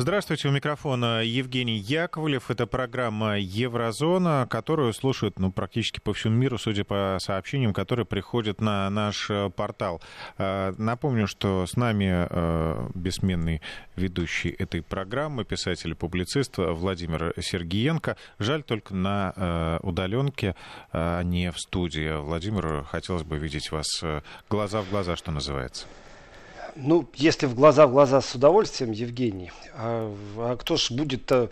Здравствуйте, у микрофона Евгений Яковлев. Это программа «Еврозона», которую слушают ну, практически по всему миру, судя по сообщениям, которые приходят на наш э, портал. Э, напомню, что с нами э, бессменный ведущий этой программы, писатель и публицист Владимир Сергиенко. Жаль только на удаленке, а не в студии. Владимир, хотелось бы видеть вас глаза в глаза, что называется. Ну, если в глаза в глаза с удовольствием, Евгений. А, а кто ж будет-то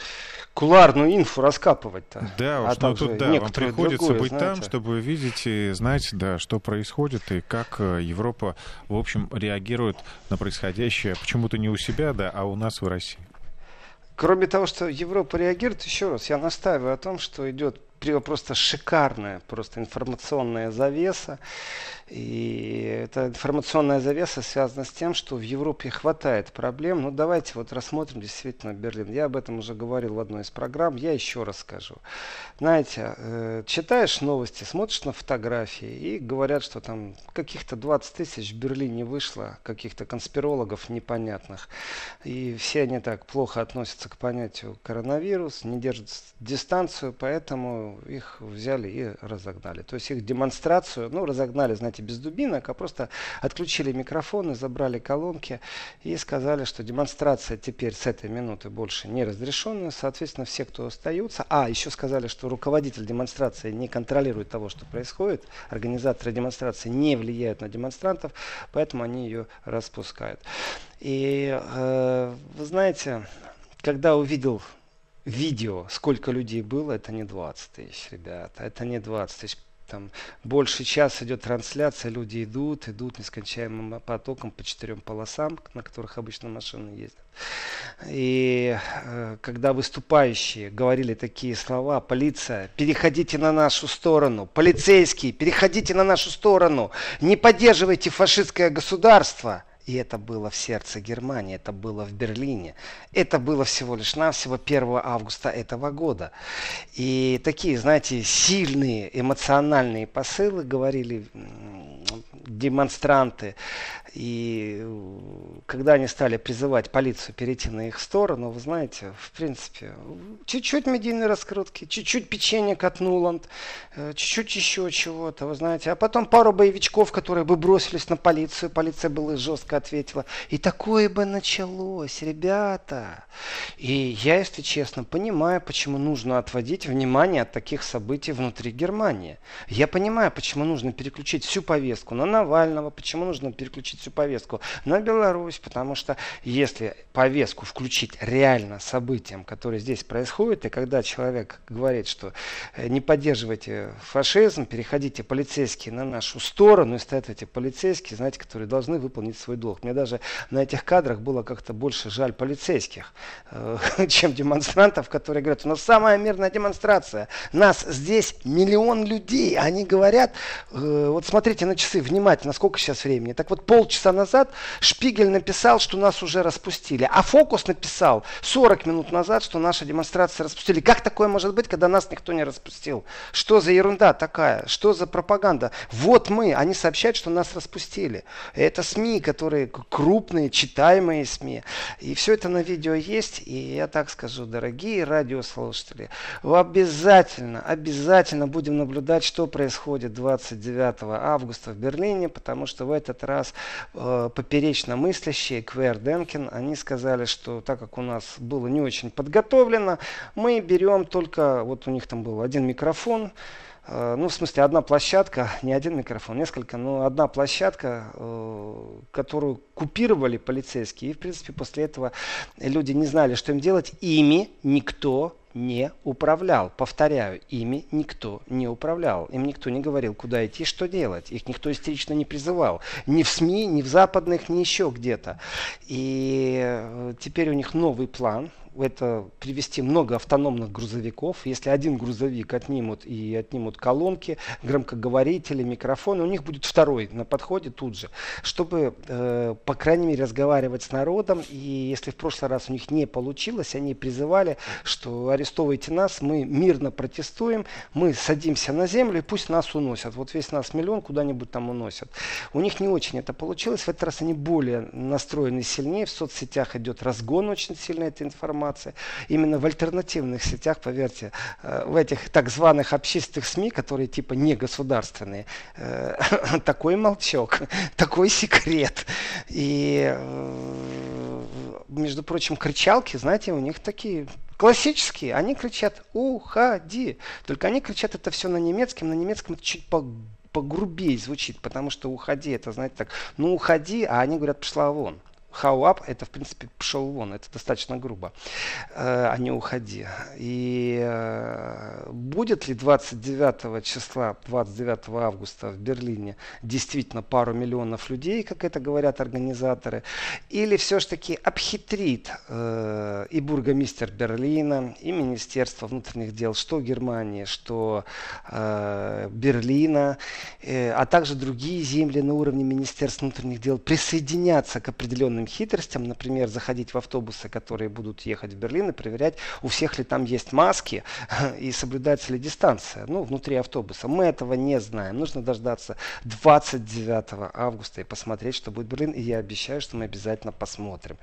куларную инфу раскапывать-то? Да, уж, а ну, тут, да, вам приходится другое, быть знаете. там, чтобы видеть и знать, да, что происходит и как э, Европа, в общем, реагирует на происходящее почему-то не у себя, да, а у нас в России. Кроме того, что Европа реагирует, еще раз, я настаиваю о том, что идет просто шикарная просто информационная завеса. И эта информационная завеса связана с тем, что в Европе хватает проблем. Ну, давайте вот рассмотрим действительно Берлин. Я об этом уже говорил в одной из программ. Я еще раз скажу. Знаете, э, читаешь новости, смотришь на фотографии и говорят, что там каких-то 20 тысяч в Берлине вышло, каких-то конспирологов непонятных. И все они так плохо относятся к понятию коронавирус, не держат дистанцию, поэтому их взяли и разогнали. То есть их демонстрацию, ну, разогнали, знаете, знаете, без дубинок, а просто отключили микрофоны, забрали колонки и сказали, что демонстрация теперь с этой минуты больше не разрешенная. Соответственно, все, кто остаются... А, еще сказали, что руководитель демонстрации не контролирует того, что происходит. Организаторы демонстрации не влияют на демонстрантов, поэтому они ее распускают. И э, вы знаете, когда увидел видео, сколько людей было, это не 20 тысяч, ребята, это не 20 тысяч там больше часа идет трансляция, люди идут, идут нескончаемым потоком по четырем полосам, на которых обычно машины ездят. И э, когда выступающие говорили такие слова, полиция, переходите на нашу сторону, полицейские, переходите на нашу сторону, не поддерживайте фашистское государство – и это было в сердце Германии, это было в Берлине. Это было всего лишь навсего 1 августа этого года. И такие, знаете, сильные эмоциональные посылы говорили демонстранты. И э, когда они стали призывать полицию перейти на их сторону, вы знаете, в принципе, чуть-чуть медийной раскрутки, чуть-чуть печенье от Нуланд, э, чуть-чуть еще чего-то, вы знаете. А потом пару боевичков, которые бы бросились на полицию, полиция была жестко ответила. И такое бы началось, ребята. И я, если честно, понимаю, почему нужно отводить внимание от таких событий внутри Германии. Я понимаю, почему нужно переключить всю повестку на Навального, почему нужно переключить всю повестку на Беларусь, потому что если повестку включить реально событиям, которые здесь происходят, и когда человек говорит, что э, не поддерживайте фашизм, переходите полицейские на нашу сторону, и стоят эти полицейские, знаете, которые должны выполнить свой долг. Мне даже на этих кадрах было как-то больше жаль полицейских, э, чем демонстрантов, которые говорят, у нас самая мирная демонстрация, нас здесь миллион людей, они говорят, э, вот смотрите на часы внимательно, сколько сейчас времени, так вот полчаса полчаса назад Шпигель написал, что нас уже распустили. А Фокус написал 40 минут назад, что наша демонстрация распустили. Как такое может быть, когда нас никто не распустил? Что за ерунда такая? Что за пропаганда? Вот мы, они сообщают, что нас распустили. Это СМИ, которые крупные, читаемые СМИ. И все это на видео есть. И я так скажу, дорогие радиослушатели, обязательно, обязательно будем наблюдать, что происходит 29 августа в Берлине, потому что в этот раз э, поперечно мыслящие, Квер Денкин, они сказали, что так как у нас было не очень подготовлено, мы берем только, вот у них там был один микрофон, э, ну, в смысле, одна площадка, не один микрофон, несколько, но одна площадка, э, которую купировали полицейские. И, в принципе, после этого люди не знали, что им делать. Ими никто не управлял. Повторяю, ими никто не управлял. Им никто не говорил, куда идти, что делать. Их никто истерично не призывал. Ни в СМИ, ни в западных, ни еще где-то. И э, теперь у них новый план это привести много автономных грузовиков. Если один грузовик отнимут и отнимут колонки, громкоговорители, микрофоны, у них будет второй на подходе тут же, чтобы, э, по крайней мере, разговаривать с народом. И если в прошлый раз у них не получилось, они призывали, что арестовывайте нас, мы мирно протестуем, мы садимся на землю и пусть нас уносят. Вот весь нас миллион куда-нибудь там уносят. У них не очень это получилось. В этот раз они более настроены сильнее. В соцсетях идет разгон очень сильно этой информации. Именно в альтернативных сетях, поверьте, э, в этих так званых общественных СМИ, которые типа не государственные, э, такой молчок, такой секрет. И, э, между прочим, кричалки, знаете, у них такие классические. Они кричат «Уходи!». Только они кричат это все на немецком. На немецком это чуть по погрубее звучит, потому что уходи, это, знаете, так, ну уходи, а они говорят, пошла вон. How up, это, в принципе, пошел вон, это достаточно грубо, э, а не уходи. И э, будет ли 29 числа, 29 августа в Берлине действительно пару миллионов людей, как это говорят организаторы, или все-таки обхитрит э, и бургомистер Берлина, и Министерство внутренних дел, что Германии, что э, Берлина, а также другие земли на уровне Министерства внутренних дел присоединятся к определенным разным хитростям, например, заходить в автобусы, которые будут ехать в Берлин и проверять, у всех ли там есть маски и соблюдается ли дистанция, ну, внутри автобуса. Мы этого не знаем. Нужно дождаться 29 августа и посмотреть, что будет Берлин. И я обещаю, что мы обязательно посмотрим.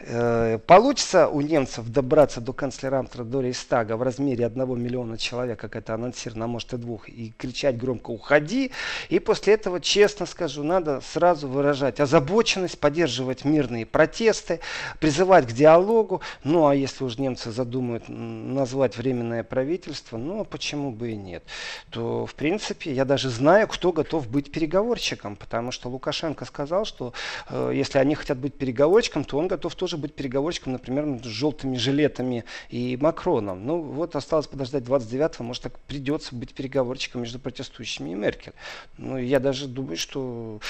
Э, получится у немцев добраться до канцлерамтра до Рейстага в размере 1 миллиона человек, как это анонсировано, а может и двух, и кричать громко «Уходи!» И после этого, честно скажу, надо сразу выражать озабоченность, поддерживать мир мирные протесты, призывать к диалогу. Ну, а если уж немцы задумают назвать временное правительство, ну, а почему бы и нет, то, в принципе, я даже знаю, кто готов быть переговорщиком, потому что Лукашенко сказал, что э, если они хотят быть переговорщиком, то он готов тоже быть переговорщиком, например, с желтыми жилетами и Макроном. Ну, вот осталось подождать 29-го, может, так придется быть переговорщиком между протестующими и Меркель. Ну, я даже думаю, что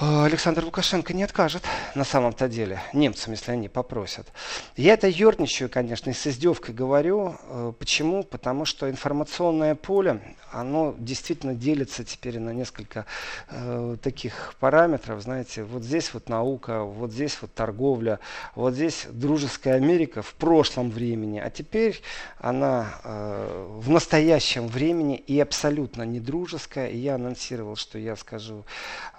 Александр Лукашенко не откажет на самом-то деле немцам, если они попросят. Я это ерничаю, конечно, и с издевкой говорю. Э, почему? Потому что информационное поле, оно действительно делится теперь на несколько э, таких параметров. Знаете, вот здесь вот наука, вот здесь вот торговля, вот здесь дружеская Америка в прошлом времени, а теперь она э, в настоящем времени и абсолютно не дружеская. И я анонсировал, что я скажу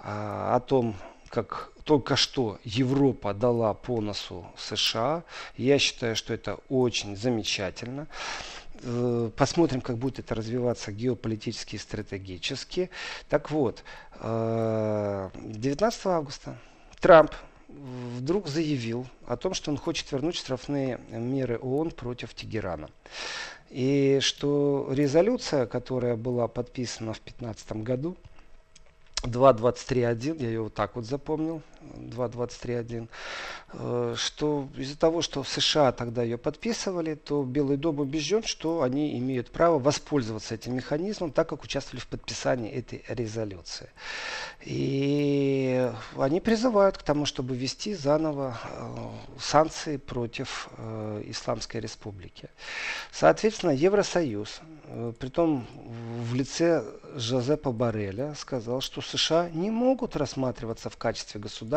э, о том, как только что Европа дала по носу США. Я считаю, что это очень замечательно. Э, посмотрим, как будет это развиваться геополитически и стратегически. Так вот, 19 э, августа Трамп вдруг заявил о том, что он хочет вернуть штрафные меры ООН против Тегерана. И что резолюция, которая была подписана в 2015 году, 2.23.1, я ее вот так вот запомнил, 2.23.1, э, что из-за того, что США тогда ее подписывали, то Белый дом убежден, что они имеют право воспользоваться этим механизмом, так как участвовали в подписании этой резолюции. И они призывают к тому, чтобы ввести заново э, санкции против э, Исламской Республики. Соответственно, Евросоюз, притом в лице Жозепа Барреля, сказал, что США не могут рассматриваться в качестве государства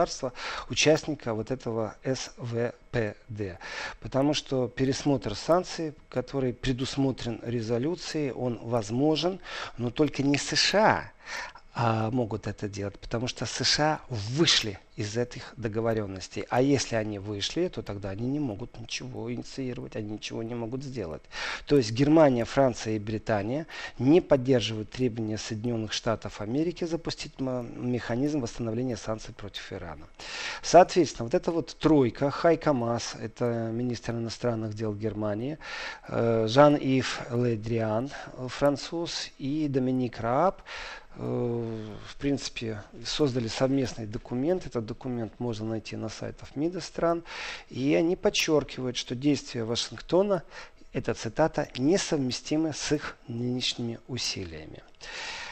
участника вот этого СВПД. Потому что пересмотр санкций, который предусмотрен резолюцией, он возможен, но только не США, могут это делать, потому что США вышли из этих договоренностей. А если они вышли, то тогда они не могут ничего инициировать, они ничего не могут сделать. То есть Германия, Франция и Британия не поддерживают требования Соединенных Штатов Америки запустить механизм восстановления санкций против Ирана. Соответственно, вот эта вот тройка, Хайка Мас, это министр иностранных дел Германии, э, Жан-Ив Ледриан, француз, и Доминик Рааб, в принципе, создали совместный документ. Этот документ можно найти на сайтах МИДа стран. И они подчеркивают, что действия Вашингтона, эта цитата, несовместимы с их нынешними усилиями.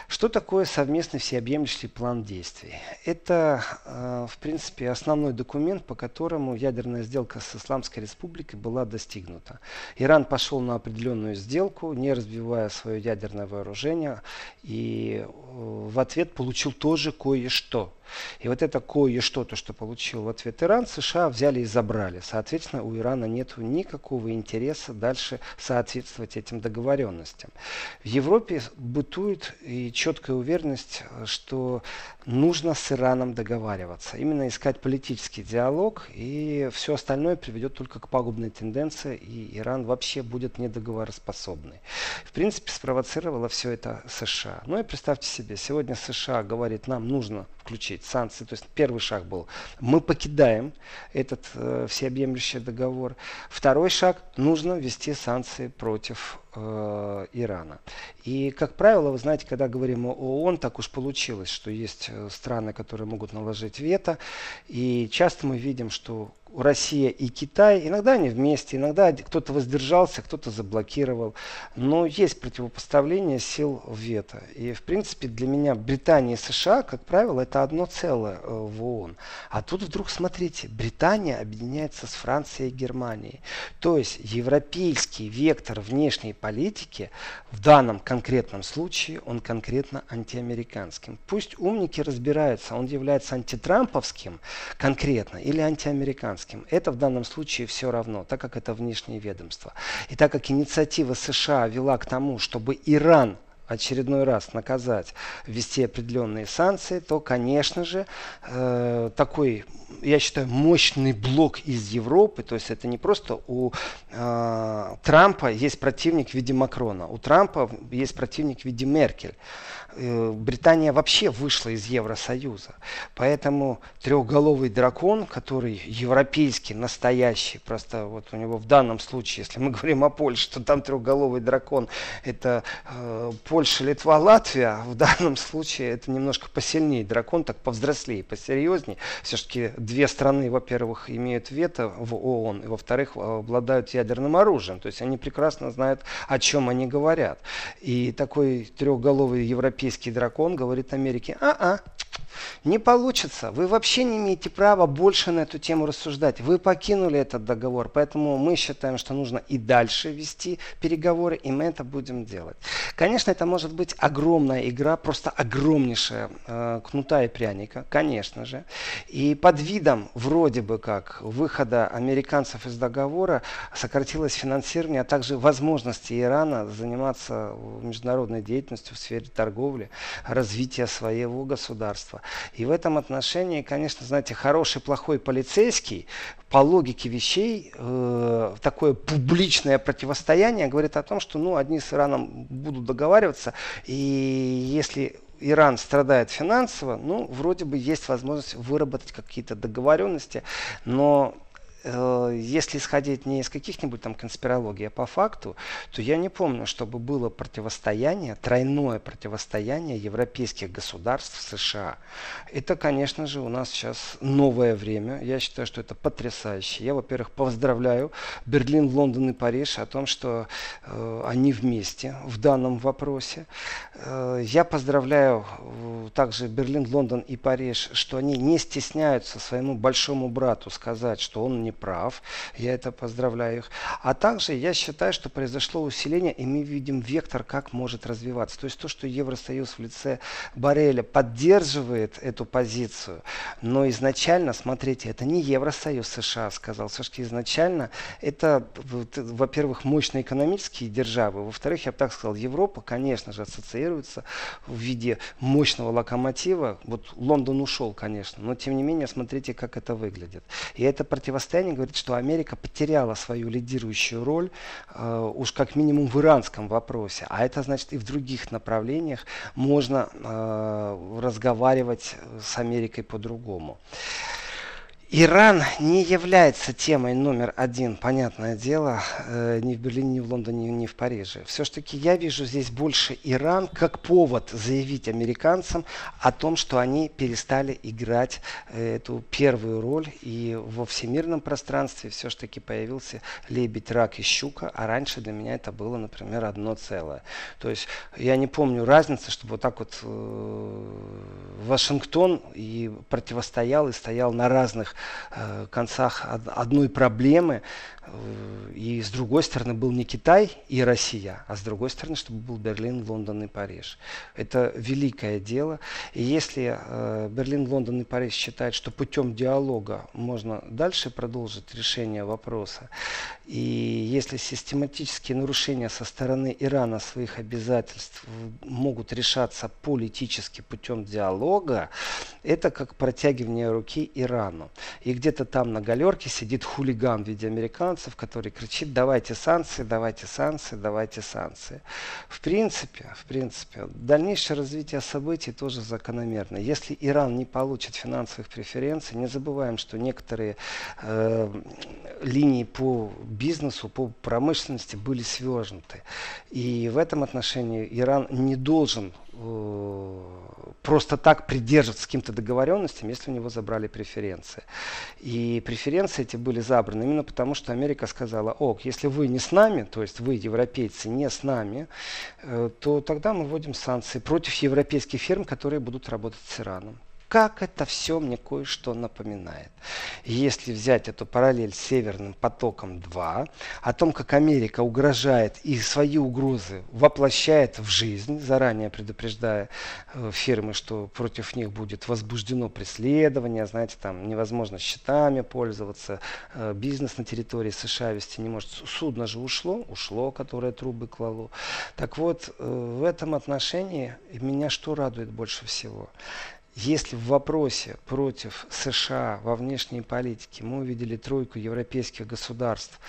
Что такое совместный всеобъемлющий план действий? Это, э, в принципе, основной документ, по которому ядерная сделка с Исламской Республикой была достигнута. Иран пошел на определенную сделку, не разбивая свое ядерное вооружение, и э, в ответ получил тоже кое-что. И вот это кое-что, то, что получил в ответ Иран, США взяли и забрали. Соответственно, у Ирана нет никакого интереса дальше соответствовать этим договоренностям. В Европе бытует и четкая уверенность, что нужно с Ираном договариваться. Именно искать политический диалог, и все остальное приведет только к пагубной тенденции, и Иран вообще будет недоговороспособный. В принципе, спровоцировало все это США. Ну и представьте себе, сегодня США говорит, нам нужно включить санкции. То есть первый шаг был, мы покидаем этот э, всеобъемлющий договор. Второй шаг, нужно ввести санкции против э, Ирана. И, как правило, вы знаете, когда говорим о ООН, так уж получилось, что есть э, страны, которые могут наложить вето. И часто мы видим, что Россия и Китай, иногда они вместе, иногда кто-то воздержался, кто-то заблокировал. Но есть противопоставление сил вето. И, в принципе, для меня Британия и США, как правило, это одно целое э, в ООН. А тут вдруг, смотрите, Британия объединяется с Францией и Германией. То есть европейский вектор внешней политики в данном конкретном случае, он конкретно антиамериканским. Пусть умники разбираются, он является антитрамповским конкретно или антиамериканским американским. Это в данном случае все равно, так как это внешнее ведомство. И так как инициатива США вела к тому, чтобы Иран очередной раз наказать, ввести определенные санкции, то, конечно же, э, такой, я считаю, мощный блок из Европы, то есть это не просто у э, Трампа есть противник в виде Макрона, у Трампа есть противник в виде Меркель. Э, Британия вообще вышла из Евросоюза. Поэтому трехголовый дракон, который европейский, настоящий, просто вот у него в данном случае, если мы говорим о Польше, то там трехголовый дракон, это э, Польша, Литва, Латвия. В данном случае это немножко посильнее дракон, так повзрослее, посерьезнее. Все-таки две страны, во-первых, имеют вето в ООН, и во-вторых, обладают ядерным оружием. То есть они прекрасно знают, о чем они говорят. И такой трехголовый европейский европейский дракон говорит Америке, а-а, не получится. Вы вообще не имеете права больше на эту тему рассуждать. Вы покинули этот договор. Поэтому мы считаем, что нужно и дальше вести переговоры, и мы это будем делать. Конечно, это может быть огромная игра, просто огромнейшая э, кнута и пряника, конечно же. И под видом вроде бы как выхода американцев из договора сократилось финансирование, а также возможности Ирана заниматься международной деятельностью в сфере торговли, развития своего государства. И в этом отношении, конечно, знаете, хороший, плохой полицейский по логике вещей э, такое публичное противостояние говорит о том, что ну, одни с Ираном будут договариваться, и если Иран страдает финансово, ну, вроде бы есть возможность выработать какие-то договоренности, но если исходить не из каких-нибудь там конспирологий, а по факту, то я не помню, чтобы было противостояние, тройное противостояние европейских государств США. Это, конечно же, у нас сейчас новое время. Я считаю, что это потрясающе. Я, во-первых, поздравляю Берлин, Лондон и Париж о том, что э, они вместе в данном вопросе. Э, я поздравляю э, также Берлин, Лондон и Париж, что они не стесняются своему большому брату сказать, что он не прав, я это поздравляю их. А также я считаю, что произошло усиление, и мы видим вектор, как может развиваться. То есть то, что Евросоюз в лице Барреля поддерживает эту позицию, но изначально, смотрите, это не Евросоюз США сказал, все-таки изначально это, во-первых, мощные экономические державы, во-вторых, я бы так сказал, Европа, конечно же, ассоциируется в виде мощного локомотива. Вот Лондон ушел, конечно, но тем не менее, смотрите, как это выглядит. И это противостояние Британия говорит, что Америка потеряла свою лидирующую роль э, уж как минимум в иранском вопросе. А это значит и в других направлениях можно э, разговаривать с Америкой по-другому. Иран не является темой номер один, понятное дело, э, ни в Берлине, ни в Лондоне, ни в Париже. Все-таки я вижу здесь больше Иран как повод заявить американцам о том, что они перестали играть э, эту первую роль. И во всемирном пространстве все-таки появился лебедь, рак и щука, а раньше для меня это было, например, одно целое. То есть я не помню разницы, чтобы вот так вот э, Вашингтон и противостоял и стоял на разных Э, концах одной проблемы. Э, и с другой стороны был не Китай и Россия, а с другой стороны, чтобы был Берлин, Лондон и Париж. Это великое дело. И если э, Берлин, Лондон и Париж считают, что путем диалога можно дальше продолжить решение вопроса, и если систематические нарушения со стороны Ирана своих обязательств могут решаться политически путем диалога, это как протягивание руки Ирану. И где-то там на галерке сидит хулиган в виде американцев, который кричит, давайте санкции, давайте санкции, давайте санкции. В принципе, в принципе, дальнейшее развитие событий тоже закономерно. Если Иран не получит финансовых преференций, не забываем, что некоторые э, линии по бизнесу, по промышленности были свернуты. И в этом отношении Иран не должен э, просто так придерживаться каким-то договоренностям, если у него забрали преференции. И преференции эти были забраны именно потому, что Америка сказала, ок, если вы не с нами, то есть вы, европейцы, не с нами, э, то тогда мы вводим санкции против европейских фирм, которые будут работать с Ираном как это все мне кое-что напоминает. Если взять эту параллель с Северным потоком 2, о том, как Америка угрожает и свои угрозы воплощает в жизнь, заранее предупреждая э, фирмы, что против них будет возбуждено преследование, знаете, там невозможно счетами пользоваться, э, бизнес на территории США вести не может. Судно же ушло, ушло, которое трубы клало. Так вот, э, в этом отношении меня что радует больше всего? Если в вопросе против США во внешней политике мы увидели тройку европейских государств,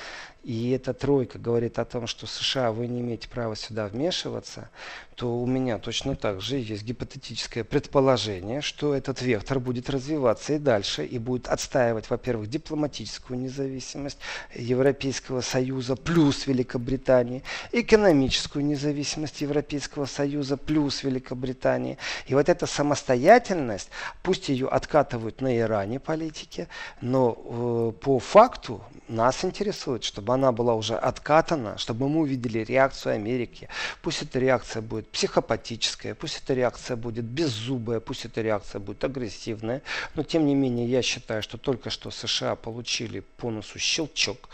и эта тройка говорит о том, что США, вы не имеете права сюда вмешиваться, то у меня точно так же есть гипотетическое предположение, что этот вектор будет развиваться и дальше, и будет отстаивать, во-первых, дипломатическую независимость Европейского Союза плюс Великобритании, экономическую независимость Европейского Союза плюс Великобритании. И вот эта самостоятельность, пусть ее откатывают на Иране политики, но э, по факту нас интересует, чтобы она была уже откатана, чтобы мы увидели реакцию Америки. Пусть эта реакция будет психопатическая, пусть эта реакция будет беззубая, пусть эта реакция будет агрессивная. Но тем не менее я считаю, что только что США получили по носу щелчок.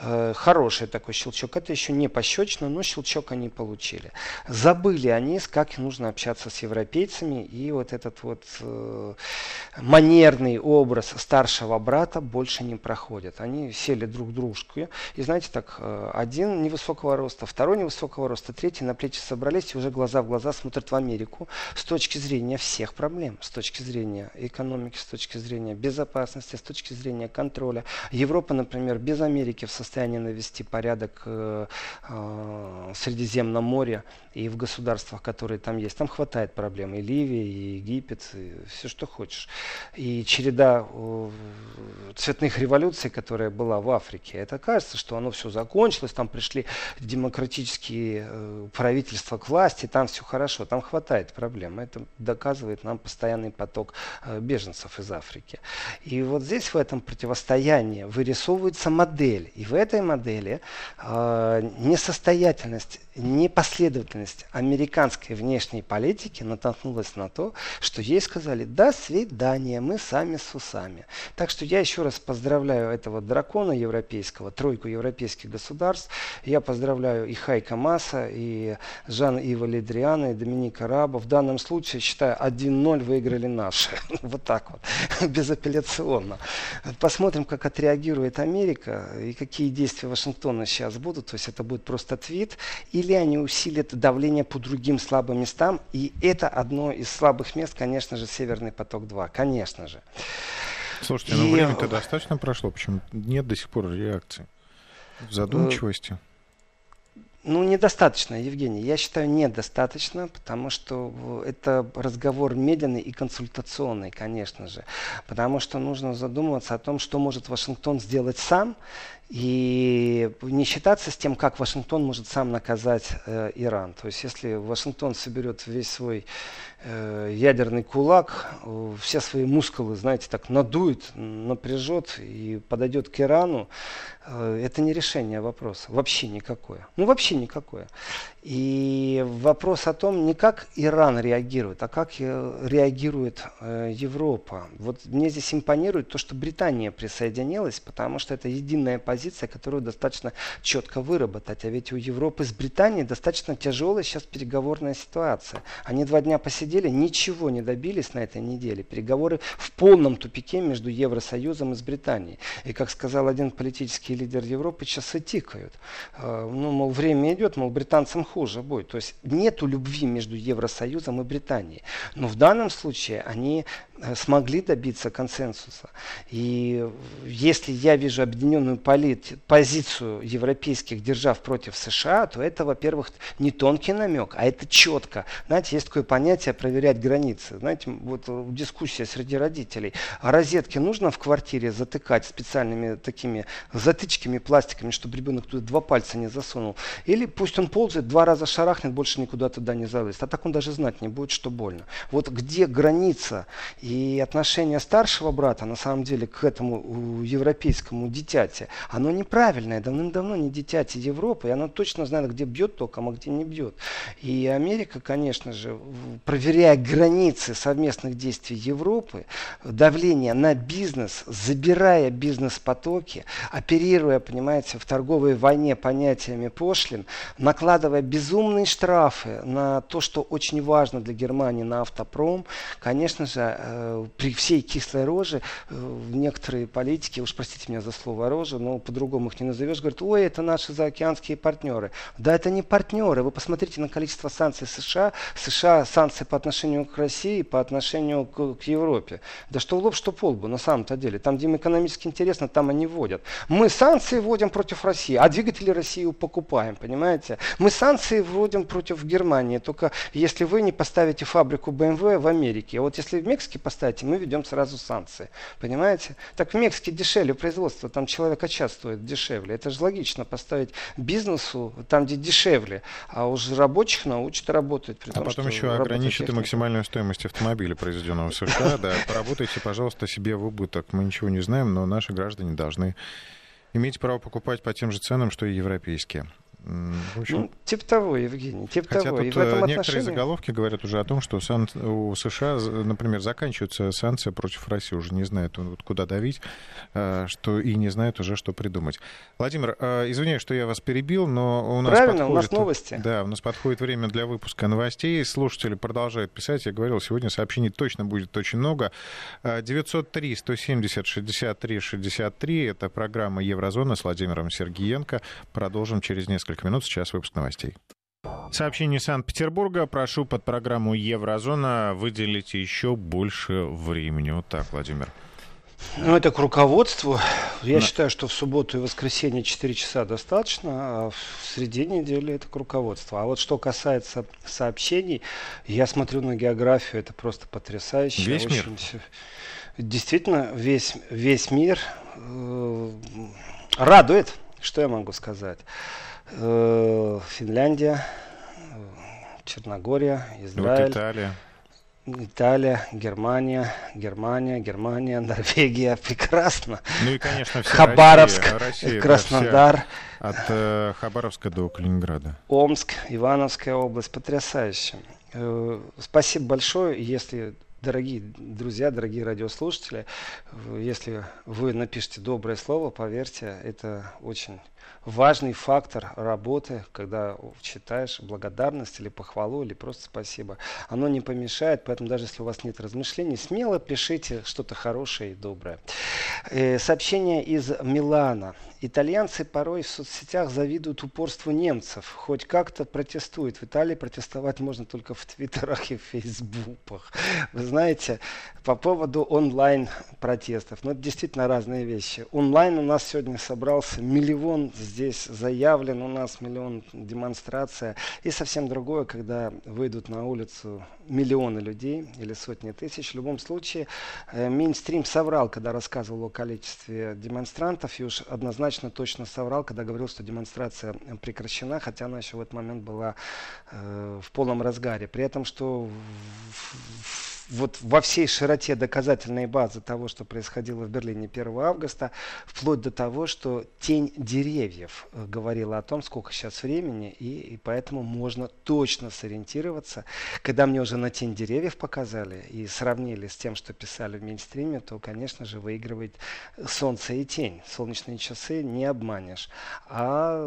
Э, хороший такой щелчок. Это еще не пощечно, но щелчок они получили. Забыли они, как нужно общаться с европейцами. И вот этот вот э, манерный образ старшего брата больше не проходит. Они сели друг дружку и знаете, так, э, один невысокого роста, второй невысокого роста, третий на плечи собрались и уже глаза в глаза смотрят в Америку с точки зрения всех проблем, с точки зрения экономики, с точки зрения безопасности, с точки зрения контроля. Европа, например, без Америки в состоянии навести порядок э, э, в Средиземном море и в государствах, которые там есть. Там хватает проблем. И Ливия, и Египет, и все, что хочешь. И череда цветных революций, которая была в Африке, это кажется, что оно все закончилось, там пришли демократические э, правительства к власти, там все хорошо, там хватает проблем. Это доказывает нам постоянный поток э, беженцев из Африки. И вот здесь в этом противостоянии вырисовывается модель. И в этой модели э, несостоятельность, непоследовательность американской внешней политики натолкнулась на то, что ей сказали «до свидания, мы сами с усами». Так что я еще раз поздравляю этого дракона европейского, тройку европейских государств. Я поздравляю и Хайка Маса, и Жан-Ива Ледриана, и Доминика Раба. В данном случае, считаю, 1-0 выиграли наши. вот так вот, безапелляционно. Посмотрим, как отреагирует Америка и какие действия Вашингтона сейчас будут. То есть это будет просто твит. Или они усилят давление по другим слабым местам. И это одно из слабых мест, конечно же, Северный поток-2. Конечно же. Слушайте, ну время-то достаточно прошло, почему нет до сих пор реакции? В задумчивости? Ну, недостаточно, Евгений. Я считаю, недостаточно, потому что это разговор медленный и консультационный, конечно же. Потому что нужно задумываться о том, что может Вашингтон сделать сам, и не считаться с тем, как Вашингтон может сам наказать э, Иран. То есть, если Вашингтон соберет весь свой э, ядерный кулак, э, все свои мускулы, знаете, так надует, напряжет и подойдет к Ирану, э, это не решение вопроса. Вообще никакое. Ну, вообще никакое. И вопрос о том, не как Иран реагирует, а как э, реагирует э, Европа. Вот мне здесь импонирует то, что Британия присоединилась, потому что это единая позиция, которую достаточно четко выработать. А ведь у Европы с Британией достаточно тяжелая сейчас переговорная ситуация. Они два дня посидели, ничего не добились на этой неделе. Переговоры в полном тупике между Евросоюзом и с Британией. И как сказал один политический лидер Европы, часы тикают. Э, ну, мол, время идет, мол, британцам хуже будет. То есть нету любви между Евросоюзом и Британией. Но в данном случае они смогли добиться консенсуса. И если я вижу объединенную полит, позицию европейских держав против США, то это, во-первых, не тонкий намек, а это четко. Знаете, есть такое понятие проверять границы. Знаете, вот дискуссия среди родителей. А розетки нужно в квартире затыкать специальными такими затычками пластиками, чтобы ребенок туда два пальца не засунул. Или пусть он ползает два раза шарахнет, больше никуда туда не залезет. А так он даже знать не будет, что больно. Вот где граница отношение старшего брата, на самом деле, к этому европейскому дитяти, оно неправильное. Давным-давно не дитяти Европы, и оно точно знает, где бьет током, а где не бьет. И Америка, конечно же, проверяя границы совместных действий Европы, давление на бизнес, забирая бизнес-потоки, оперируя, понимаете, в торговой войне понятиями пошлин, накладывая безумные штрафы на то, что очень важно для Германии, на автопром, конечно же, э, при всей кислой роже э, некоторые политики, уж простите меня за слово рожа, но по-другому их не назовешь, говорят, ой, это наши заокеанские партнеры. Да, это не партнеры. Вы посмотрите на количество санкций США. США санкции по отношению к России, по отношению к, к Европе. Да что лоб, что полбу, на самом-то деле. Там, где им экономически интересно, там они вводят. Мы санкции вводим против России, а двигатели Россию покупаем, понимаете? Мы санкции вводим против Германии, только если вы не поставите фабрику BMW в Америке. А вот если в Мексике поставите, мы ведем сразу санкции. Понимаете? Так в Мексике дешевле производство, там человека час стоит дешевле. Это же логично поставить бизнесу там, где дешевле, а уже рабочих научат работать. При а том, потом еще ограничат и максимальную стоимость автомобиля, произведенного в США. Да, поработайте, пожалуйста, себе в убыток. Мы ничего не знаем, но наши граждане должны иметь право покупать по тем же ценам, что и европейские. В общем, ну, типа того, Евгений, типа Хотя того. Тут и в этом некоторые отношении... заголовки говорят уже о том, что сан... у США, например, заканчиваются санкции против России, уже не знают, куда давить, а, что и не знают уже, что придумать. Владимир, извиняюсь, что я вас перебил, но у нас Правильно, подходит... у нас новости. Да, у нас подходит время для выпуска новостей. Слушатели продолжают писать. Я говорил, сегодня сообщений точно будет очень много. 903 170 63 63 это программа Еврозона с Владимиром Сергиенко. Продолжим через несколько несколько минут. Сейчас выпуск новостей. Сообщение Санкт-Петербурга. Прошу под программу Еврозона выделить еще больше времени. Вот так, Владимир. Ну, это к руководству. Я да. считаю, что в субботу и воскресенье 4 часа достаточно, а в среде недели это к руководству. А вот что касается сообщений, я смотрю на географию, это просто потрясающе. Весь Очень... мир? Действительно, весь, весь мир э, радует, что я могу сказать. Э, Финляндия, Черногория, Израиль. Вот Италия. Италия, Германия, Германия, Германия, Норвегия, прекрасно. Ну и, конечно, вся Хабаровск, Россия, Россия, Краснодар. Да, от э, Хабаровска до Калининграда. Омск, Ивановская область, потрясающе. Э, спасибо большое, если Дорогие друзья, дорогие радиослушатели, если вы напишите доброе слово, поверьте, это очень важный фактор работы, когда читаешь благодарность или похвалу, или просто спасибо. Оно не помешает, поэтому даже если у вас нет размышлений, смело пишите что-то хорошее и доброе. Э, сообщение из Милана. Итальянцы порой в соцсетях завидуют упорству немцев. Хоть как-то протестуют. В Италии протестовать можно только в Твиттерах и в Фейсбуках. Вы знаете, по поводу онлайн-протестов. Ну, это действительно разные вещи. Онлайн у нас сегодня собрался миллион здесь заявлен, у нас миллион демонстрация. И совсем другое, когда выйдут на улицу миллионы людей или сотни тысяч. В любом случае, э, Минстрим соврал, когда рассказывал о количестве демонстрантов, и уж однозначно точно соврал, когда говорил, что демонстрация прекращена, хотя она еще в этот момент была э, в полном разгаре. При этом, что в, вот во всей широте доказательной базы того, что происходило в Берлине 1 августа, вплоть до того, что тень деревьев э, говорила о том, сколько сейчас времени, и, и поэтому можно точно сориентироваться. Когда мне уже на тень деревьев показали и сравнили с тем, что писали в мейнстриме, то, конечно же, выигрывает солнце и тень. Солнечные часы не обманешь. А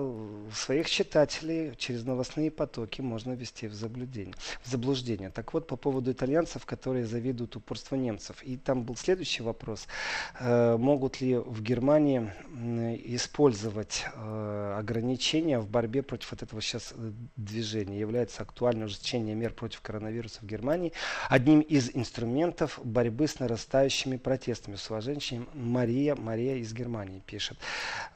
своих читателей через новостные потоки можно ввести в заблуждение. В заблуждение. Так вот, по поводу итальянцев, которые которые завидуют упорству немцев. И там был следующий вопрос. Э, могут ли в Германии использовать э, ограничения в борьбе против вот этого сейчас э, движения? Является актуальное ужесточение мер против коронавируса в Германии одним из инструментов борьбы с нарастающими протестами. С уважением, Мария, Мария из Германии пишет.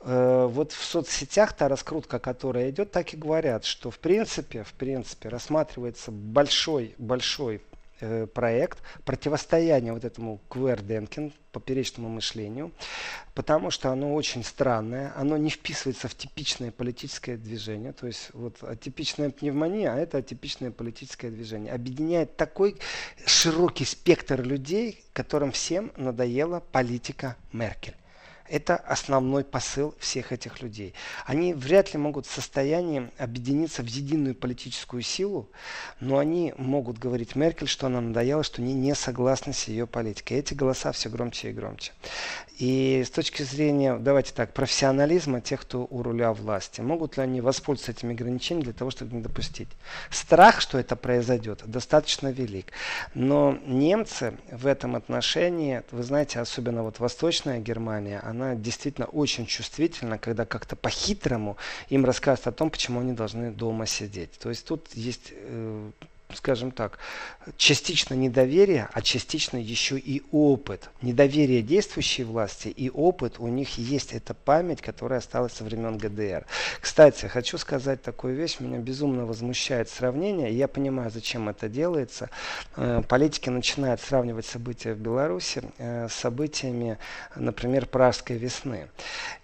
Вот в соцсетях та раскрутка, которая идет, так и говорят, что в принципе, в принципе рассматривается большой, большой Э, проект противостояния вот этому кверденкин, поперечному мышлению, потому что оно очень странное, оно не вписывается в типичное политическое движение, то есть вот атипичная пневмония, а это атипичное политическое движение, объединяет такой широкий спектр людей, которым всем надоела политика Меркель. Это основной посыл всех этих людей. Они вряд ли могут в состоянии объединиться в единую политическую силу, но они могут говорить Меркель, что она надоела, что они не согласны с ее политикой. Эти голоса все громче и громче. И с точки зрения, давайте так, профессионализма тех, кто у руля власти, могут ли они воспользоваться этими ограничениями для того, чтобы не допустить? Страх, что это произойдет, достаточно велик. Но немцы в этом отношении, вы знаете, особенно вот Восточная Германия, она действительно очень чувствительна, когда как-то по-хитрому им рассказывают о том, почему они должны дома сидеть. То есть тут есть э, скажем так, частично недоверие, а частично еще и опыт. Недоверие действующей власти и опыт у них есть. Это память, которая осталась со времен ГДР. Кстати, хочу сказать такую вещь. Меня безумно возмущает сравнение. Я понимаю, зачем это делается. Э, политики начинают сравнивать события в Беларуси э, с событиями, например, Пражской весны.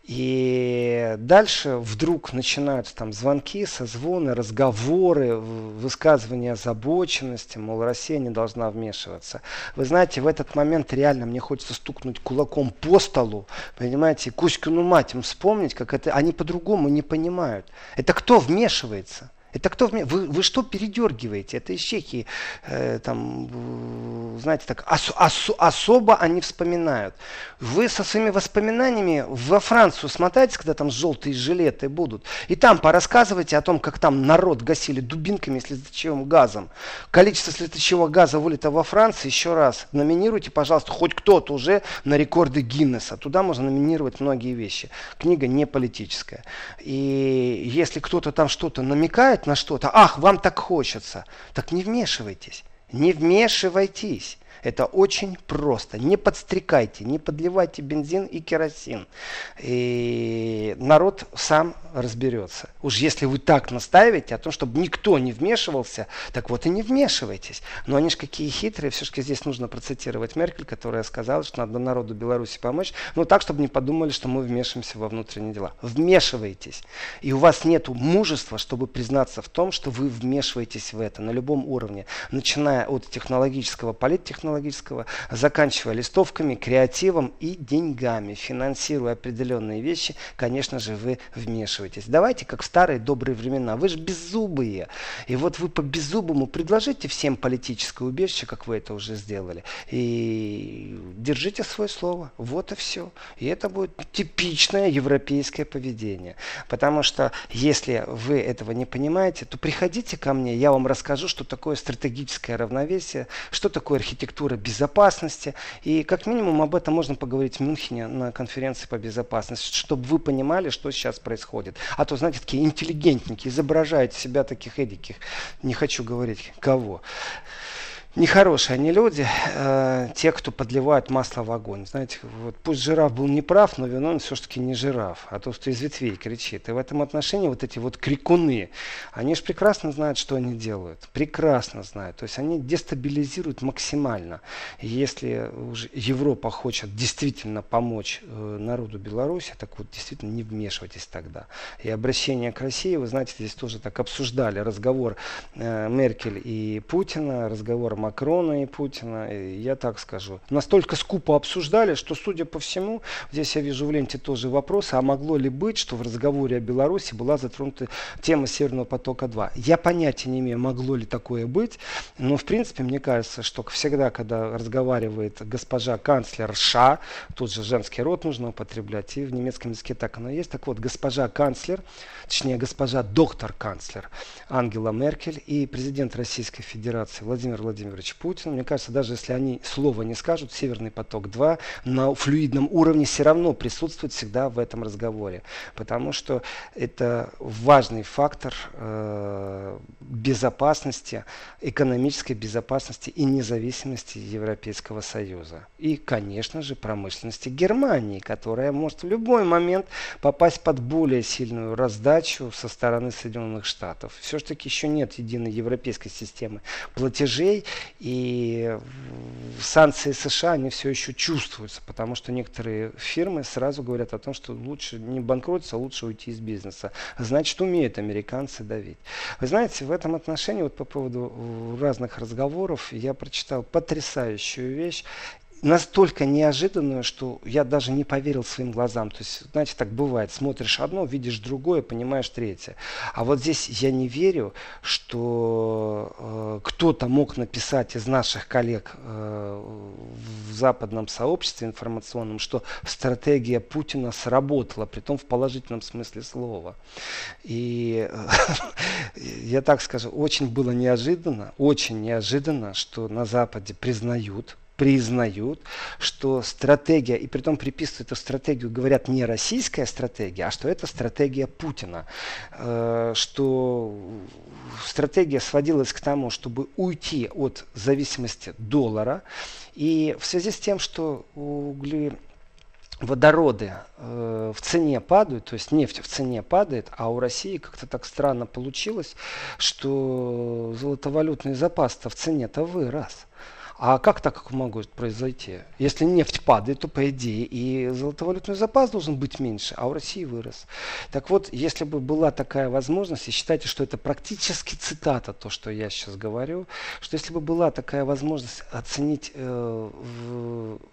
И дальше вдруг начинаются там звонки, созвоны, разговоры, высказывания озабоченности, мол, Россия не должна вмешиваться. Вы знаете, в этот момент реально мне хочется стукнуть кулаком по столу, понимаете, и Кузькину мать им вспомнить, как это, они по-другому не понимают. Это кто вмешивается? Это кто вы, вы что передергиваете? Это из Чехии, э, там, знаете, так ос, ос, особо они вспоминают. Вы со своими воспоминаниями во Францию смотаетесь, когда там желтые жилеты будут, и там порассказывайте о том, как там народ гасили дубинками с слезоточивым газом. Количество слезоточивого газа вылито во Франции, еще раз, номинируйте, пожалуйста, хоть кто-то уже на рекорды Гиннесса. Туда можно номинировать многие вещи. Книга не политическая. И если кто-то там что-то намекает, на что-то. Ах, вам так хочется. Так не вмешивайтесь. Не вмешивайтесь. Это очень просто. Не подстрекайте, не подливайте бензин и керосин. И народ сам разберется. Уж если вы так настаиваете о том, чтобы никто не вмешивался, так вот и не вмешивайтесь. Но они же какие хитрые. Все-таки здесь нужно процитировать Меркель, которая сказала, что надо народу Беларуси помочь. Ну так, чтобы не подумали, что мы вмешиваемся во внутренние дела. Вмешивайтесь. И у вас нет мужества, чтобы признаться в том, что вы вмешиваетесь в это на любом уровне. Начиная от технологического, политтехнологического, технологического, заканчивая листовками, креативом и деньгами. Финансируя определенные вещи, конечно же, вы вмешиваетесь. Давайте, как в старые добрые времена, вы же беззубые. И вот вы по беззубому предложите всем политическое убежище, как вы это уже сделали, и держите свое слово. Вот и все. И это будет типичное европейское поведение. Потому что если вы этого не понимаете, то приходите ко мне, я вам расскажу, что такое стратегическое равновесие, что такое архитектура культура безопасности. И как минимум об этом можно поговорить в Мюнхене на конференции по безопасности, чтобы вы понимали, что сейчас происходит. А то, знаете, такие интеллигентники изображают себя таких эдиких, не хочу говорить кого нехорошие они люди, э, те, кто подливают масло в огонь. Знаете, вот пусть жираф был неправ, но виновен все-таки не жираф, а то, что из ветвей кричит. И в этом отношении вот эти вот крикуны, они же прекрасно знают, что они делают. Прекрасно знают. То есть они дестабилизируют максимально. Если уже Европа хочет действительно помочь э, народу Беларуси, так вот действительно не вмешивайтесь тогда. И обращение к России, вы знаете, здесь тоже так обсуждали разговор э, Меркель и Путина, разговор Макрона и Путина, я так скажу. Настолько скупо обсуждали, что, судя по всему, здесь я вижу в ленте тоже вопросы, а могло ли быть, что в разговоре о Беларуси была затронута тема Северного потока-2. Я понятия не имею, могло ли такое быть, но, в принципе, мне кажется, что всегда, когда разговаривает госпожа канцлер Ша, тут же женский род нужно употреблять, и в немецком языке так оно есть. Так вот, госпожа канцлер, точнее, госпожа доктор-канцлер Ангела Меркель и президент Российской Федерации Владимир Владимирович Владимирович Путин. Мне кажется, даже если они слова не скажут, Северный поток-2 на флюидном уровне все равно присутствует всегда в этом разговоре. Потому что это важный фактор э, безопасности, экономической безопасности и независимости Европейского Союза. И, конечно же, промышленности Германии, которая может в любой момент попасть под более сильную раздачу со стороны Соединенных Штатов. Все-таки еще нет единой европейской системы платежей, и санкции США, они все еще чувствуются, потому что некоторые фирмы сразу говорят о том, что лучше не банкротиться, а лучше уйти из бизнеса. Значит, умеют американцы давить. Вы знаете, в этом отношении, вот по поводу разных разговоров, я прочитал потрясающую вещь настолько неожиданную, что я даже не поверил своим глазам. То есть, знаете, так бывает. Смотришь одно, видишь другое, понимаешь третье. А вот здесь я не верю, что э, кто-то мог написать из наших коллег э, в западном сообществе информационном, что стратегия Путина сработала, при том в положительном смысле слова. И я так скажу, очень было неожиданно, очень неожиданно, что на Западе признают признают, что стратегия, и при том приписывают эту стратегию, говорят, не российская стратегия, а что это стратегия Путина. Э, что стратегия сводилась к тому, чтобы уйти от зависимости доллара. И в связи с тем, что угли водороды э, в цене падают, то есть нефть в цене падает, а у России как-то так странно получилось, что золотовалютный запас-то в цене-то вырос. А как так может произойти? Если нефть падает, то по идее и золотовалютный запас должен быть меньше, а у России вырос. Так вот, если бы была такая возможность, и считайте, что это практически цитата, то, что я сейчас говорю, что если бы была такая возможность оценить э,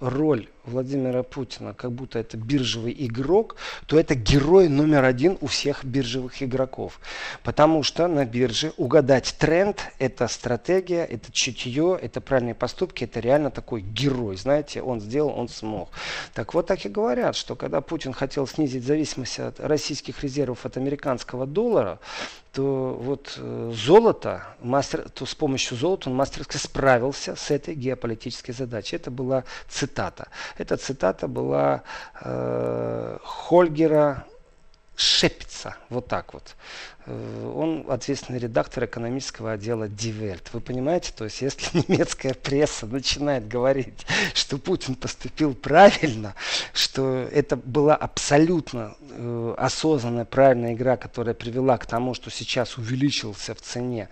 роль Владимира Путина, как будто это биржевый игрок, то это герой номер один у всех биржевых игроков. Потому что на бирже угадать тренд – это стратегия, это чутье, это правильные поступки, это реально такой герой. Знаете, он сделал, он смог. Так вот так и говорят, что когда Путин хотел снизить зависимость от российских резервов от американского доллара, то вот э, золото, мастер, то с помощью золота он мастерски справился с этой геополитической задачей. Это была цитата. Эта цитата была э, Хольгера Шепица. Вот так вот. Э, он ответственный редактор экономического отдела Die Вы понимаете, то есть если немецкая пресса начинает говорить, что Путин поступил правильно, что это была абсолютно э, осознанная правильная игра, которая привела к тому, что сейчас увеличился в цене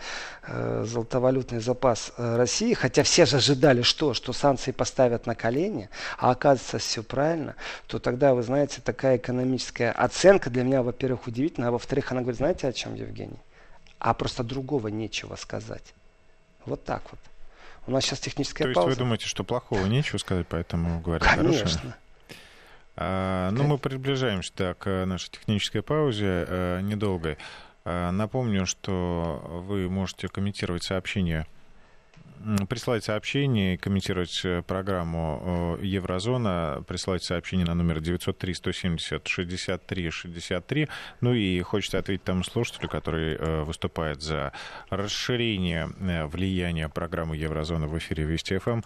э, золотовалютный запас э, России, хотя все же ожидали что? Что санкции поставят на колени, а оказывается все правильно, то тогда, вы знаете, такая экономическая оценка для меня, во-первых, удивительна, а во-вторых, она говорит, знаете о чем? Евгений. А просто другого нечего сказать. Вот так вот. У нас сейчас техническая То пауза. есть вы думаете, что плохого нечего сказать, поэтому говорить Конечно. хорошее? А, ну, мы приближаемся да, к нашей технической паузе а, недолгой. А, напомню, что вы можете комментировать сообщения присылать сообщение комментировать э, программу э, Еврозона, присылать сообщение на номер 903-170-63-63. Ну и хочется ответить тому слушателю, который э, выступает за расширение влияния программы Еврозона в эфире Вести ФМ.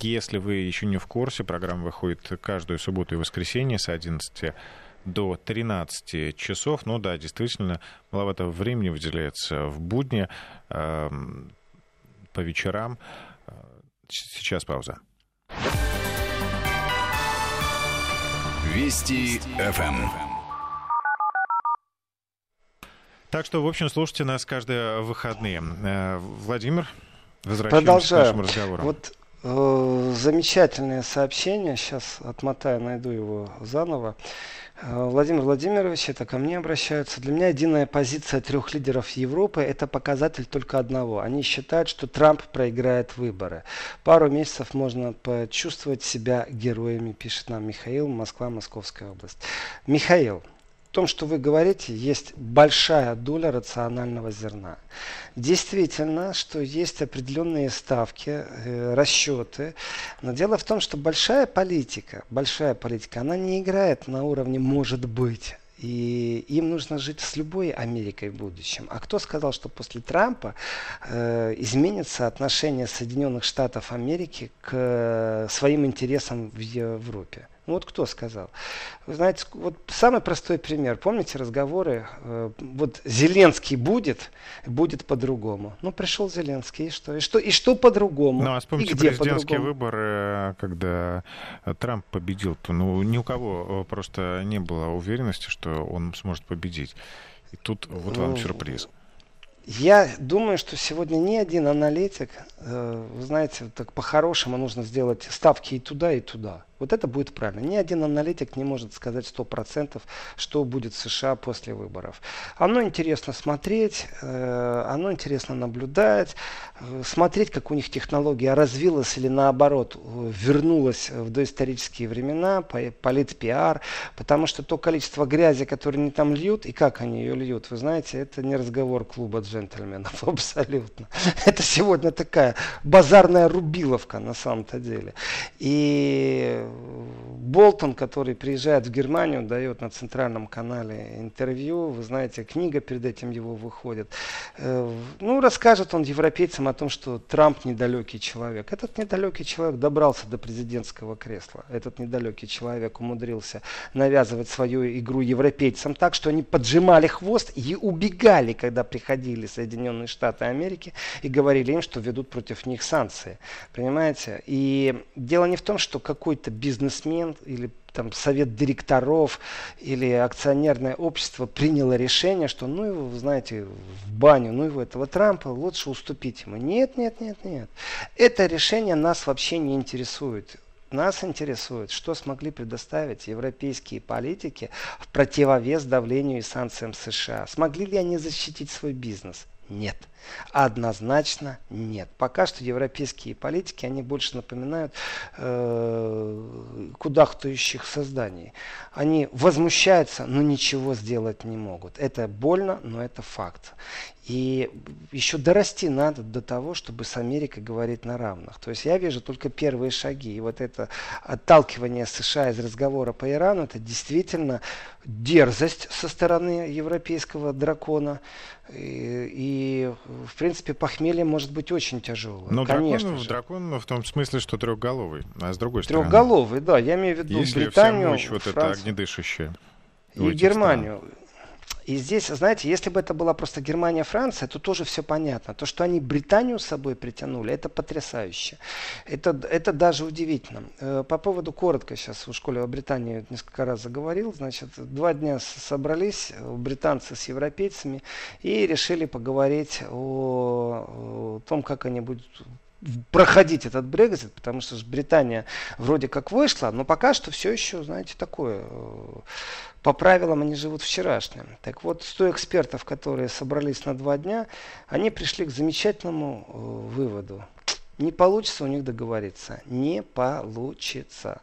Если вы еще не в курсе, программа выходит каждую субботу и воскресенье с 11 до 13 часов. Ну да, действительно, маловато времени выделяется в будни по вечерам. Сейчас пауза. Вести ФМ. Так что, в общем, слушайте нас каждые выходные. Э, Владимир, возвращаемся к нашему разговору. Вот э, замечательное сообщение. Сейчас отмотаю, найду его заново. Э, Владимир Владимирович, это ко мне обращаются. Для меня единая позиция трех лидеров Европы – это показатель только одного. Они считают, что Трамп проиграет выборы. Пару месяцев можно почувствовать себя героями, пишет нам Михаил, Москва, Московская область. Михаил, том, что вы говорите, есть большая доля рационального зерна. Действительно, что есть определенные ставки, э, расчеты. Но дело в том, что большая политика, большая политика, она не играет на уровне «может быть». И им нужно жить с любой Америкой в будущем. А кто сказал, что после Трампа э, изменится отношение Соединенных Штатов Америки к э, своим интересам в Европе? Ну вот кто сказал? Вы знаете, вот самый простой пример. Помните разговоры? Э, вот Зеленский будет, будет по-другому. Ну пришел Зеленский, и что? И что, и что по-другому? Ну а вспомните президентские выборы, когда Трамп победил, то ну ни у кого э, просто не было уверенности, что он сможет победить. И тут вот вам ну, сюрприз. Я думаю, что сегодня ни один аналитик, э, вы знаете, так по-хорошему нужно сделать ставки и туда, и туда. Вот это будет правильно. Ни один аналитик не может сказать 100%, что будет в США после выборов. Оно интересно смотреть, э, оно интересно наблюдать, э, смотреть, как у них технология развилась или наоборот вернулась в доисторические времена, политпиар, потому что то количество грязи, которое они там льют, и как они ее льют, вы знаете, это не разговор клуба джентльменов абсолютно. Это сегодня такая базарная рубиловка на самом-то деле. И Болтон, который приезжает в Германию, дает на центральном канале интервью. Вы знаете, книга перед этим его выходит. Э, ну, расскажет он европейцам о том, что Трамп недалекий человек. Этот недалекий человек добрался до президентского кресла. Этот недалекий человек умудрился навязывать свою игру европейцам так, что они поджимали хвост и убегали, когда приходили Соединенные Штаты Америки и говорили им, что ведут против них санкции. Понимаете? И дело не в том, что какой-то бизнесмен или там совет директоров или акционерное общество приняло решение, что ну его, знаете, в баню, ну его этого Трампа, лучше уступить ему. Нет, нет, нет, нет. Это решение нас вообще не интересует. Нас интересует, что смогли предоставить европейские политики в противовес давлению и санкциям США. Смогли ли они защитить свой бизнес? Нет. Однозначно нет. Пока что европейские политики, они больше напоминают э, кудахтающих созданий. Они возмущаются, но ничего сделать не могут. Это больно, но это факт. И еще дорасти надо до того, чтобы с Америкой говорить на равных. То есть я вижу только первые шаги. И вот это отталкивание США из разговора по Ирану, это действительно дерзость со стороны европейского дракона. И, и в принципе, похмелье может быть очень тяжелое. Но конечно дракон, же. дракон в том смысле, что трехголовый. А с другой стороны... Трехголовый, да. Я имею в виду Если Британию, вся мощь вот Францию, это огнедышащая. И Германию. Стран. И здесь, знаете, если бы это была просто Германия, Франция, то тоже все понятно. То, что они Британию с собой притянули, это потрясающе. Это, это даже удивительно. Э, по поводу, коротко сейчас в школе о Британии несколько раз заговорил. Значит, два дня собрались британцы с европейцами и решили поговорить о, о том, как они будут проходить этот Брекзит, потому что Британия вроде как вышла, но пока что все еще, знаете, такое. Э, по правилам они живут вчерашним. Так вот, 100 экспертов, которые собрались на два дня, они пришли к замечательному э, выводу. Не получится у них договориться. Не получится.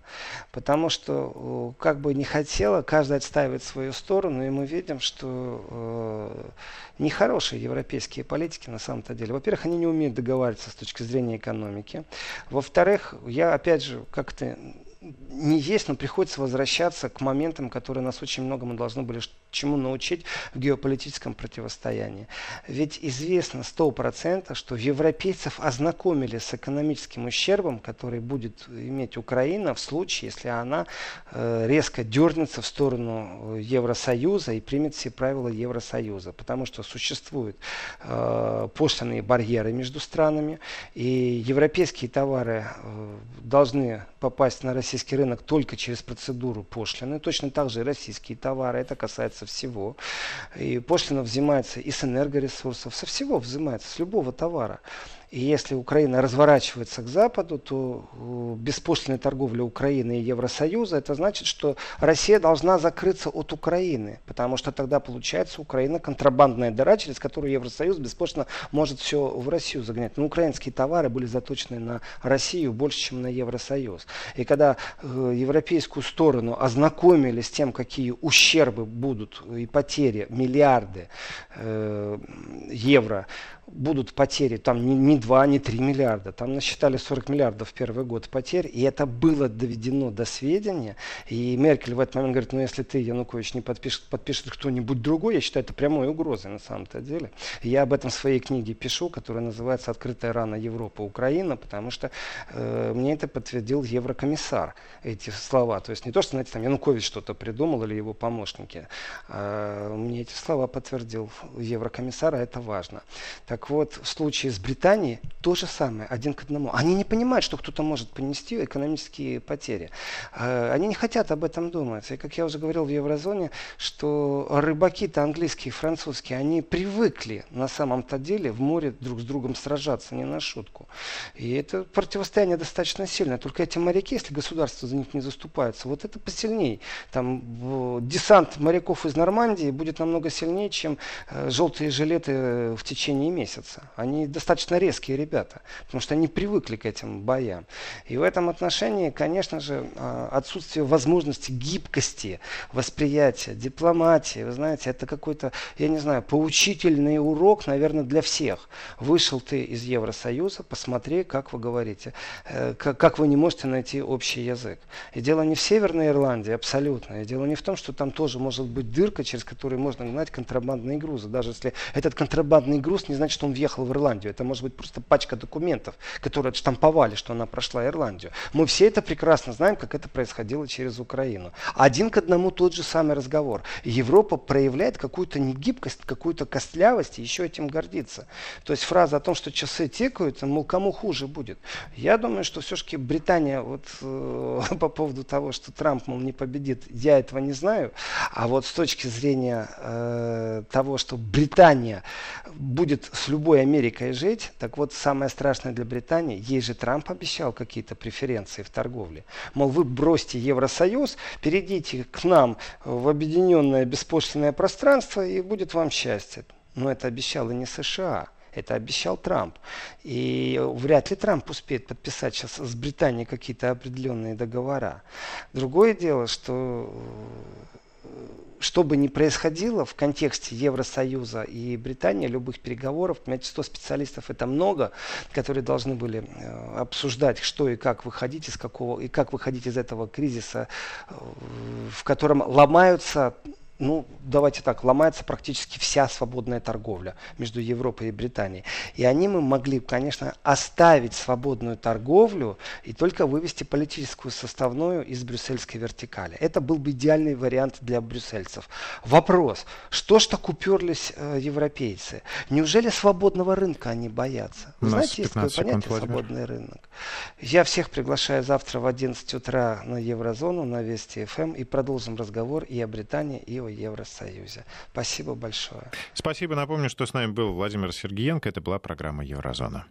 Потому что, как бы не хотела, каждый отстаивает свою сторону, и мы видим, что э, нехорошие европейские политики на самом-то деле. Во-первых, они не умеют договариваться с точки зрения экономики. Во-вторых, я опять же как-то не есть, но приходится возвращаться к моментам, которые нас очень многому должны были чему научить в геополитическом противостоянии. Ведь известно сто процентов, что европейцев ознакомили с экономическим ущербом, который будет иметь Украина в случае, если она э, резко дернется в сторону Евросоюза и примет все правила Евросоюза. Потому что существуют э, пошлиные барьеры между странами, и европейские товары э, должны попасть на российский рынок только через процедуру пошлины. Точно так же и российские товары. Это касается всего. И пошлина взимается и с энергоресурсов, со всего взимается, с любого товара. И если Украина разворачивается к Западу, то э, беспошлинная торговля Украины и Евросоюза, это значит, что Россия должна закрыться от Украины, потому что тогда получается Украина контрабандная дыра, через которую Евросоюз беспошлино может все в Россию загнать. Но украинские товары были заточены на Россию больше, чем на Евросоюз. И когда э, европейскую сторону ознакомили с тем, какие ущербы будут и потери, миллиарды э, евро будут потери, там не, не 2, не 3 миллиарда, там насчитали 40 миллиардов в первый год потерь, и это было доведено до сведения, и Меркель в этот момент говорит, ну если ты, Янукович, не подпишет, подпишет кто-нибудь другой, я считаю это прямой угрозой на самом-то деле. я об этом в своей книге пишу, которая называется «Открытая рана Европа, Украина», потому что э, мне это подтвердил еврокомиссар, эти слова. То есть не то, что, знаете, там Янукович что-то придумал или его помощники, а мне эти слова подтвердил еврокомиссар, а это важно. Так так вот, в случае с Британией то же самое, один к одному. Они не понимают, что кто-то может понести экономические потери. Э, они не хотят об этом думать. И как я уже говорил в еврозоне, что рыбаки-то английские французские, они привыкли на самом-то деле в море друг с другом сражаться, не на шутку. И это противостояние достаточно сильное. Только эти моряки, если государство за них не заступается, вот это посильней. Там десант моряков из Нормандии будет намного сильнее, чем э, желтые жилеты в течение месяца месяца. Они достаточно резкие ребята, потому что они привыкли к этим боям. И в этом отношении, конечно же, а, отсутствие возможности гибкости, восприятия, дипломатии, вы знаете, это какой-то, я не знаю, поучительный урок, наверное, для всех. Вышел ты из Евросоюза, посмотри, как вы говорите, э, как вы не можете найти общий язык. И дело не в Северной Ирландии, абсолютно. И дело не в том, что там тоже может быть дырка, через которую можно гнать контрабандные грузы. Даже если этот контрабандный груз не значит, что он въехал в Ирландию. Это может быть просто пачка документов, которые отштамповали, что она прошла Ирландию. Мы все это прекрасно знаем, как это происходило через Украину. Один к одному тот же самый разговор. Европа проявляет какую-то негибкость, какую-то костлявость и еще этим гордится. То есть фраза о том, что часы тикают, мол, кому хуже будет. Я думаю, что все-таки Британия вот э, по поводу того, что Трамп, мол, не победит, я этого не знаю. А вот с точки зрения э, того, что Британия будет с любой Америкой жить, так вот самое страшное для Британии, ей же Трамп обещал какие-то преференции в торговле. Мол, вы бросьте Евросоюз, перейдите к нам в объединенное беспошлинное пространство и будет вам счастье. Но это обещал и не США. Это обещал Трамп. И вряд ли Трамп успеет подписать сейчас с Британией какие-то определенные договора. Другое дело, что что бы ни происходило в контексте Евросоюза и Британии, любых переговоров, понимаете, 100 специалистов это много, которые должны были э, обсуждать, что и как выходить из какого, и как выходить из этого кризиса, э, в котором ломаются ну, давайте так, ломается практически вся свободная торговля между Европой и Британией. И они мы могли, конечно, оставить свободную торговлю и только вывести политическую составную из брюссельской вертикали. Это был бы идеальный вариант для брюссельцев. Вопрос, что ж так уперлись э, европейцы? Неужели свободного рынка они боятся? Вы знаете, есть такое понятие Владимир. свободный рынок. Я всех приглашаю завтра в 11 утра на Еврозону, на Вести ФМ и продолжим разговор и о Британии, и о Евросоюзе. Спасибо большое. Спасибо. Напомню, что с нами был Владимир Сергеенко. Это была программа «Еврозона».